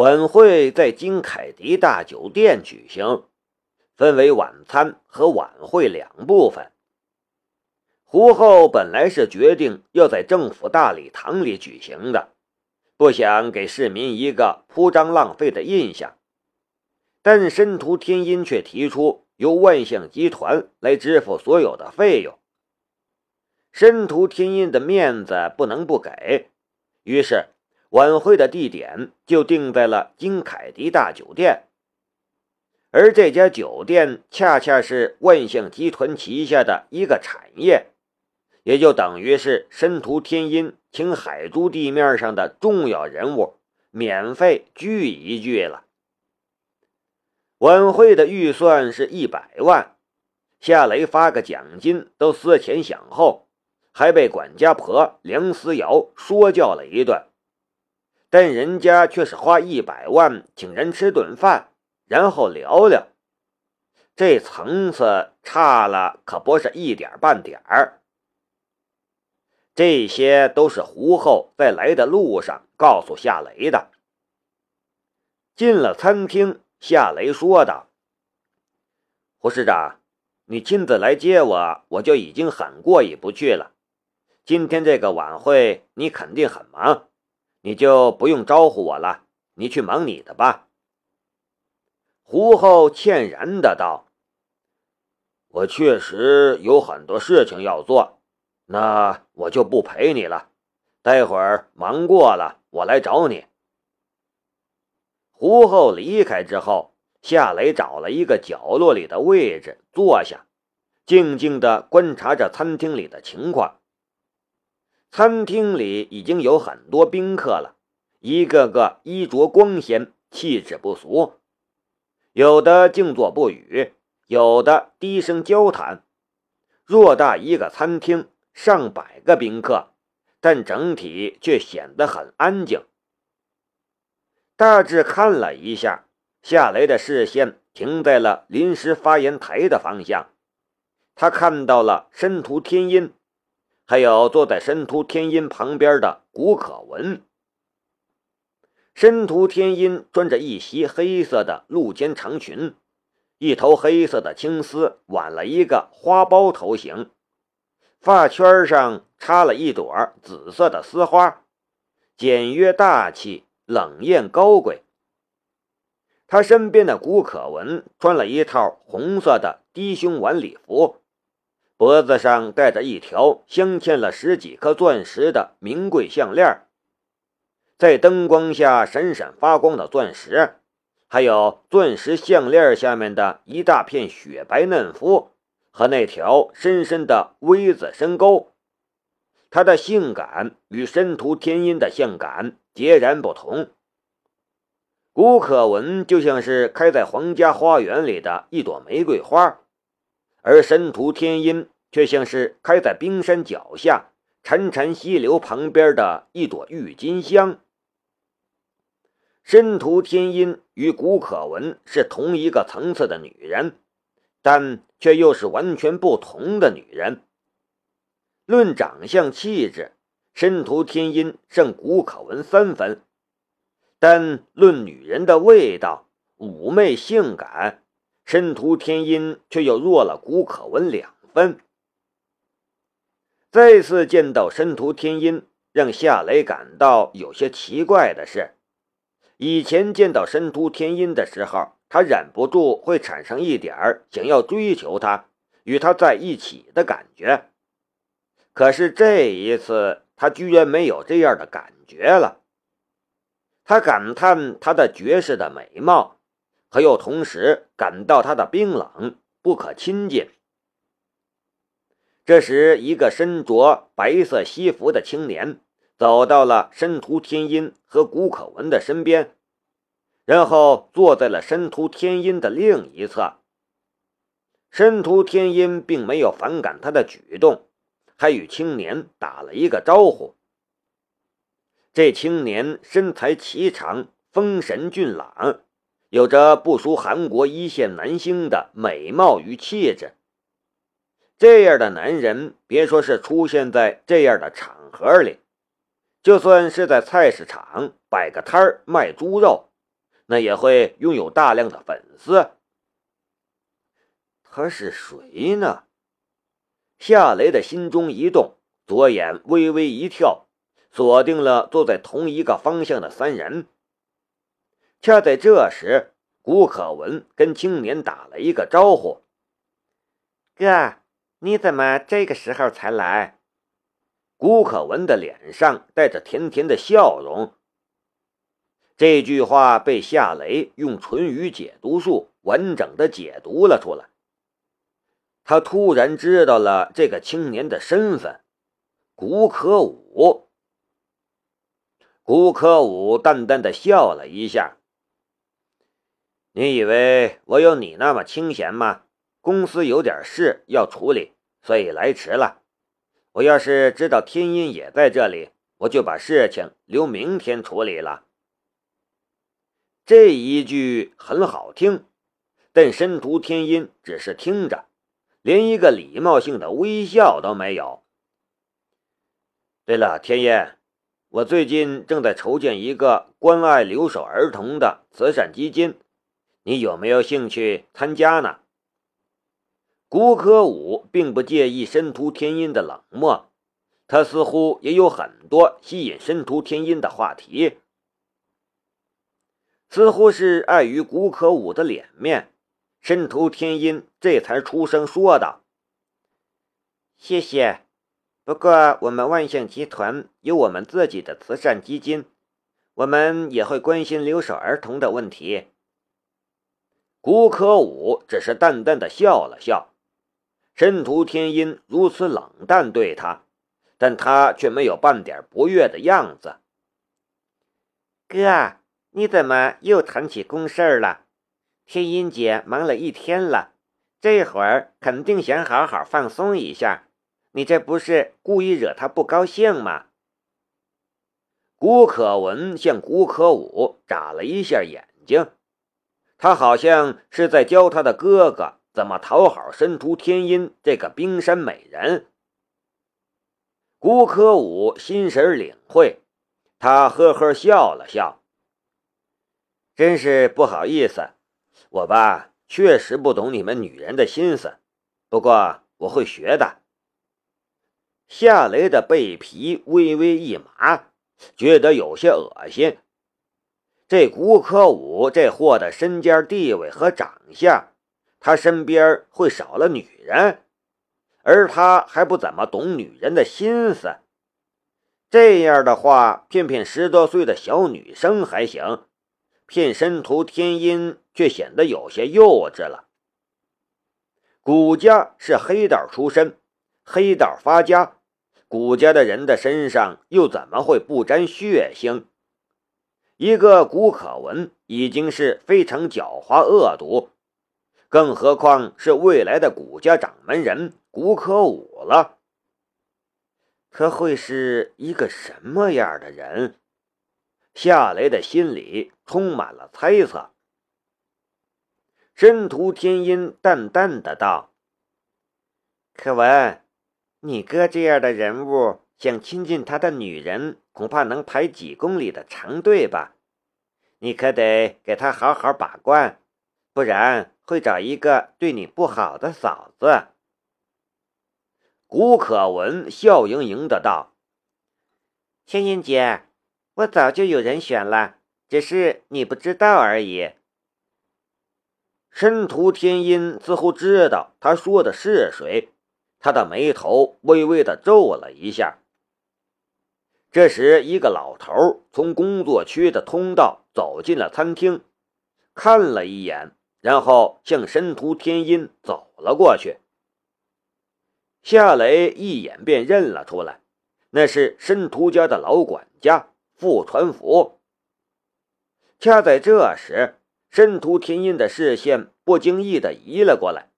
晚会在金凯迪大酒店举行，分为晚餐和晚会两部分。胡后本来是决定要在政府大礼堂里举行的，不想给市民一个铺张浪费的印象，但申屠天音却提出由万象集团来支付所有的费用。申屠天音的面子不能不给，于是晚会的地点就定在了金凯迪大酒店，而这家酒店恰恰是万象集团旗下的一个产业。也就等于是申屠天音请海珠地面上的重要人物免费聚一聚了。晚会的预算是一百万，夏雷发个奖金都思前想后，还被管家婆梁思瑶说教了一顿。但人家却是花一百万请人吃顿饭，然后聊聊，这层次差了可不是一点半点儿。这些都是胡后在来的路上告诉夏雷的。进了餐厅，夏雷说道：“胡市长，你亲自来接我，我就已经很过意不去了。今天这个晚会你肯定很忙，你就不用招呼我了，你去忙你的吧。”胡后歉然的道：“我确实有很多事情要做。”那我就不陪你了，待会儿忙过了，我来找你。胡后离开之后，夏雷找了一个角落里的位置坐下，静静的观察着餐厅里的情况。餐厅里已经有很多宾客了，一个个衣着光鲜，气质不俗，有的静坐不语，有的低声交谈。偌大一个餐厅。上百个宾客，但整体却显得很安静。大致看了一下，夏雷的视线停在了临时发言台的方向。他看到了申屠天音，还有坐在申屠天音旁边的古可文。申屠天音穿着一袭黑色的露肩长裙，一头黑色的青丝挽了一个花苞头型。发圈上插了一朵紫色的丝花，简约大气，冷艳高贵。他身边的古可文穿了一套红色的低胸晚礼服，脖子上戴着一条镶嵌了十几颗钻石的名贵项链，在灯光下闪闪发光的钻石，还有钻石项链下面的一大片雪白嫩肤。和那条深深的 V 字深沟，她的性感与申屠天音的性感截然不同。古可文就像是开在皇家花园里的一朵玫瑰花，而申屠天音却像是开在冰山脚下潺潺溪流旁边的一朵郁金香。申屠天音与古可文是同一个层次的女人。但却又是完全不同的女人。论长相气质，申屠天音胜古可文三分；但论女人的味道、妩媚性感，申屠天音却又弱了古可文两分。再次见到申屠天音，让夏雷感到有些奇怪的是，以前见到申屠天音的时候。他忍不住会产生一点想要追求她、与她在一起的感觉，可是这一次他居然没有这样的感觉了。他感叹他的绝世的美貌，可又同时感到他的冰冷不可亲近。这时，一个身着白色西服的青年走到了申屠天音和古可文的身边。然后坐在了申屠天音的另一侧。申屠天音并没有反感他的举动，还与青年打了一个招呼。这青年身材颀长，丰神俊朗，有着不输韩国一线男星的美貌与气质。这样的男人，别说是出现在这样的场合里，就算是在菜市场摆个摊儿卖猪肉。那也会拥有大量的粉丝。他是谁呢？夏雷的心中一动，左眼微微一跳，锁定了坐在同一个方向的三人。恰在这时，古可文跟青年打了一个招呼：“哥，你怎么这个时候才来？”古可文的脸上带着甜甜的笑容。这句话被夏雷用唇语解读术完整的解读了出来。他突然知道了这个青年的身份，古可武。古可武淡淡的笑了一下：“你以为我有你那么清闲吗？公司有点事要处理，所以来迟了。我要是知道天音也在这里，我就把事情留明天处理了。”这一句很好听，但申屠天音只是听着。连一个礼貌性的微笑都没有。对了，天音，我最近正在筹建一个关爱留守儿童的慈善基金，你有没有兴趣参加呢？古可武并不介意申屠天音的冷漠，他似乎也有很多吸引申屠天音的话题，似乎是碍于古可武的脸面。申屠天音这才出声说道：“谢谢，不过我们万象集团有我们自己的慈善基金，我们也会关心留守儿童的问题。”古可武只是淡淡的笑了笑。申屠天音如此冷淡对他，但他却没有半点不悦的样子。哥，你怎么又谈起公事了？天音姐忙了一天了，这会儿肯定想好好放松一下。你这不是故意惹她不高兴吗？古可文向古可武眨了一下眼睛，他好像是在教他的哥哥怎么讨好申屠天音这个冰山美人。古可武心神领会，他呵呵笑了笑，真是不好意思。我吧，确实不懂你们女人的心思，不过我会学的。夏雷的背皮微微一麻，觉得有些恶心。这古可武这货的身家地位和长相，他身边会少了女人，而他还不怎么懂女人的心思。这样的话，骗骗十多岁的小女生还行。骗申屠天音却显得有些幼稚了。古家是黑道出身，黑道发家，古家的人的身上又怎么会不沾血腥？一个古可文已经是非常狡猾恶毒，更何况是未来的古家掌门人古可武了？他会是一个什么样的人？夏雷的心里充满了猜测。申屠天音淡淡的道：“可文，你哥这样的人物，想亲近他的女人，恐怕能排几公里的长队吧？你可得给他好好把关，不然会找一个对你不好的嫂子。”古可文笑盈盈的道：“天音姐。”我早就有人选了，只是你不知道而已。申屠天音似乎知道他说的是谁，他的眉头微微的皱了一下。这时，一个老头从工作区的通道走进了餐厅，看了一眼，然后向申屠天音走了过去。夏雷一眼便认了出来，那是申屠家的老管家。傅传福。恰在这时，申屠天音的视线不经意的移了过来，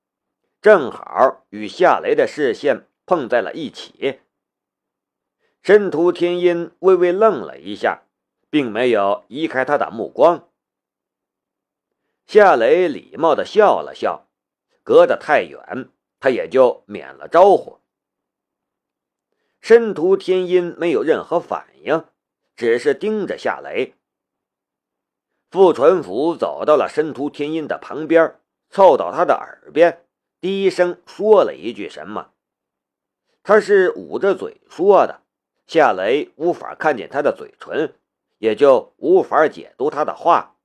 正好与夏雷的视线碰在了一起。申屠天音微微愣了一下，并没有移开他的目光。夏雷礼貌的笑了笑，隔得太远，他也就免了招呼。申屠天音没有任何反应。只是盯着夏雷。傅传福走到了申屠天音的旁边，凑到他的耳边，低声说了一句什么。他是捂着嘴说的，夏雷无法看见他的嘴唇，也就无法解读他的话。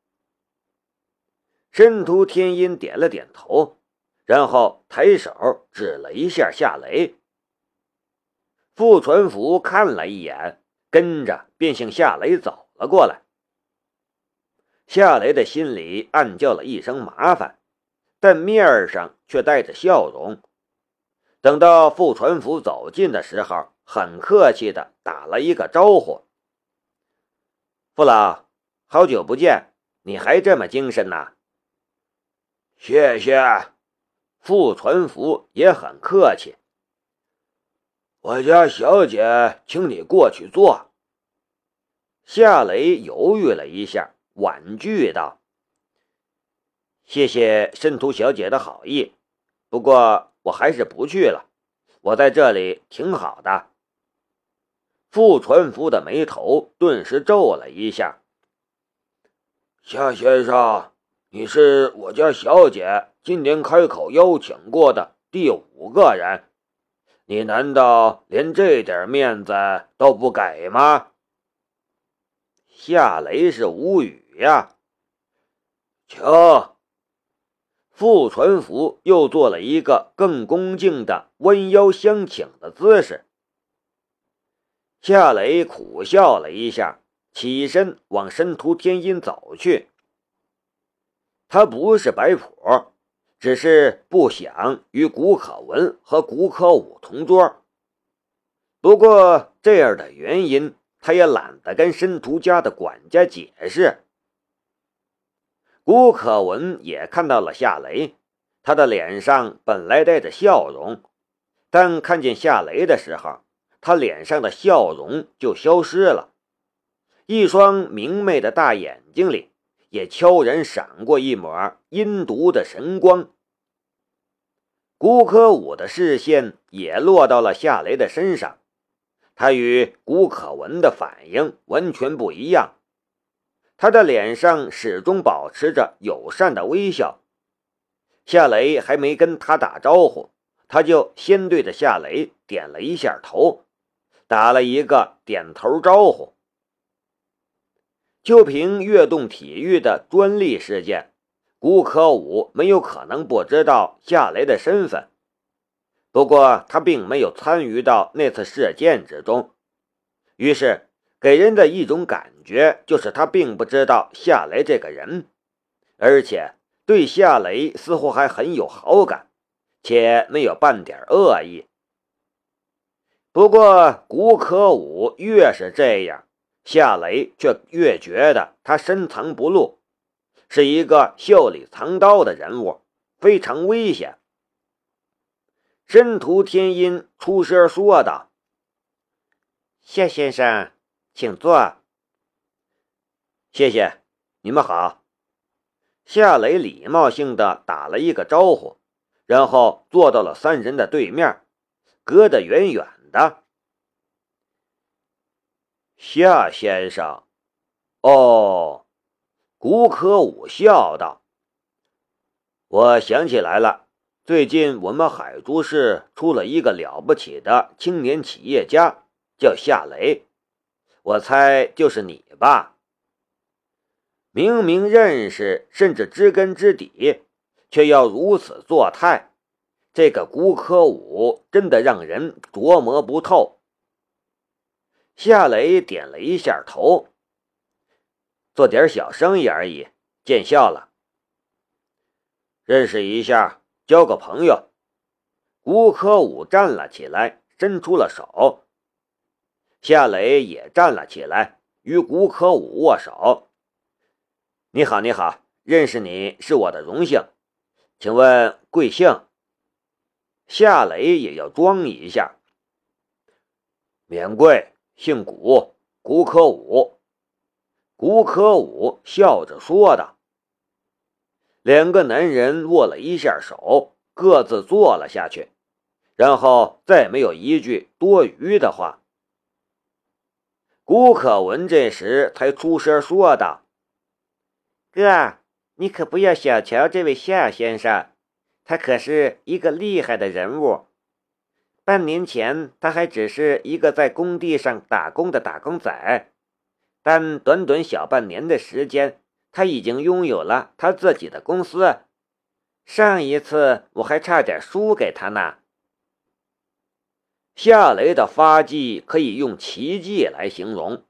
申屠天音点了点头，然后抬手指了一下夏雷。傅传福看了一眼，跟着便向夏雷走了过来。夏雷的心里暗叫了一声麻烦，但面上却带着笑容。等到傅传福走近的时候，很客气的打了一个招呼：“傅老，好久不见，你还这么精神呢。”谢谢。傅传福也很客气。我家小姐请你过去坐。夏雷犹豫了一下，婉拒道：“谢谢申屠小姐的好意，不过……”我还是不去了，我在这里挺好的。傅传福的眉头顿时皱了一下。夏先生，你是我家小姐今年开口邀请过的第五个人，你难道连这点面子都不给吗？夏雷是无语呀，请。傅传福又做了一个更恭敬的弯腰相请的姿势。夏雷苦笑了一下，起身往申屠天音走去。他不是摆谱，只是不想与古可文和古可武同桌。不过这样的原因，他也懒得跟申屠家的管家解释。古可文也看到了夏雷，他的脸上本来带着笑容，但看见夏雷的时候，他脸上的笑容就消失了，一双明媚的大眼睛里也悄然闪过一抹阴毒的神光。古可武的视线也落到了夏雷的身上，他与古可文的反应完全不一样。他的脸上始终保持着友善的微笑。夏雷还没跟他打招呼，他就先对着夏雷点了一下头，打了一个点头招呼。就凭跃动体育的专利事件，古可武没有可能不知道夏雷的身份。不过他并没有参与到那次事件之中，于是。给人的一种感觉就是他并不知道夏雷这个人，而且对夏雷似乎还很有好感，且没有半点恶意。不过古可武越是这样，夏雷却越觉得他深藏不露，是一个袖里藏刀的人物，非常危险。申屠天音出声说道：“夏先生。”请坐。谢谢，你们好。夏雷礼貌性的打了一个招呼，然后坐到了三人的对面，隔得远远的。夏先生，哦，古可武笑道：“我想起来了，最近我们海珠市出了一个了不起的青年企业家，叫夏雷。”我猜就是你吧。明明认识，甚至知根知底，却要如此作态，这个古可武真的让人琢磨不透。夏雷点了一下头，做点小生意而已，见笑了。认识一下，交个朋友。古可武站了起来，伸出了手。夏雷也站了起来，与古可武握手。“你好，你好，认识你是我的荣幸，请问贵姓？”夏雷也要装一下，“免贵，姓古，古可武。”古可武笑着说道。两个男人握了一下手，各自坐了下去，然后再没有一句多余的话。古可文这时才出声说道：“哥，你可不要小瞧这位夏先生，他可是一个厉害的人物。半年前，他还只是一个在工地上打工的打工仔，但短短小半年的时间，他已经拥有了他自己的公司。上一次我还差点输给他呢。夏雷的发迹可以用奇迹来形容，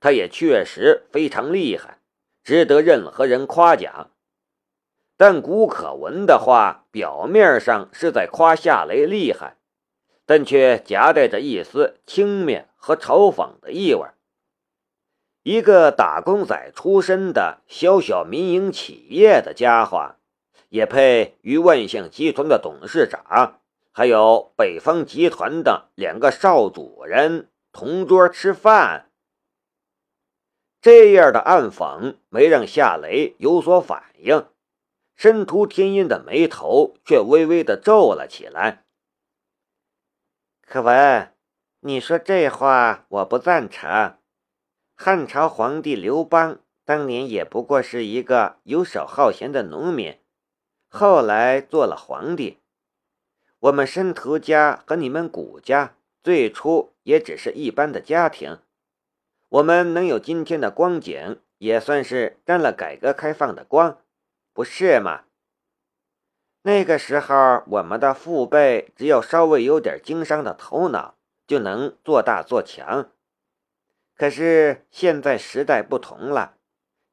他也确实非常厉害，值得任何人夸奖。但古可文的话，表面上是在夸夏雷厉害，但却夹带着一丝轻蔑和嘲讽的意味。一个打工仔出身的小小民营企业的家伙，也配与万象集团的董事长？还有北方集团的两个少主人同桌吃饭，这样的暗讽没让夏雷有所反应，申屠天音的眉头却微微的皱了起来。可文，你说这话我不赞成。汉朝皇帝刘邦当年也不过是一个游手好闲的农民，后来做了皇帝。我们申屠家和你们古家最初也只是一般的家庭，我们能有今天的光景，也算是沾了改革开放的光，不是吗？那个时候，我们的父辈只要稍微有点经商的头脑，就能做大做强。可是现在时代不同了，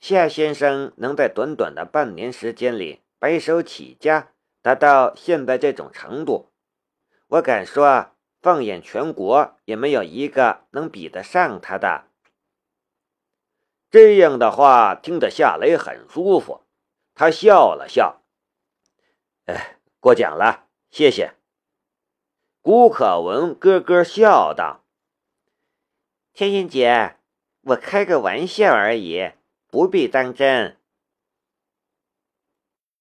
夏先生能在短短的半年时间里白手起家。达到现在这种程度，我敢说，放眼全国也没有一个能比得上他的。这样的话听得夏雷很舒服，他笑了笑：“哎，过奖了，谢谢。”古可文咯咯笑道：“天心姐，我开个玩笑而已，不必当真。”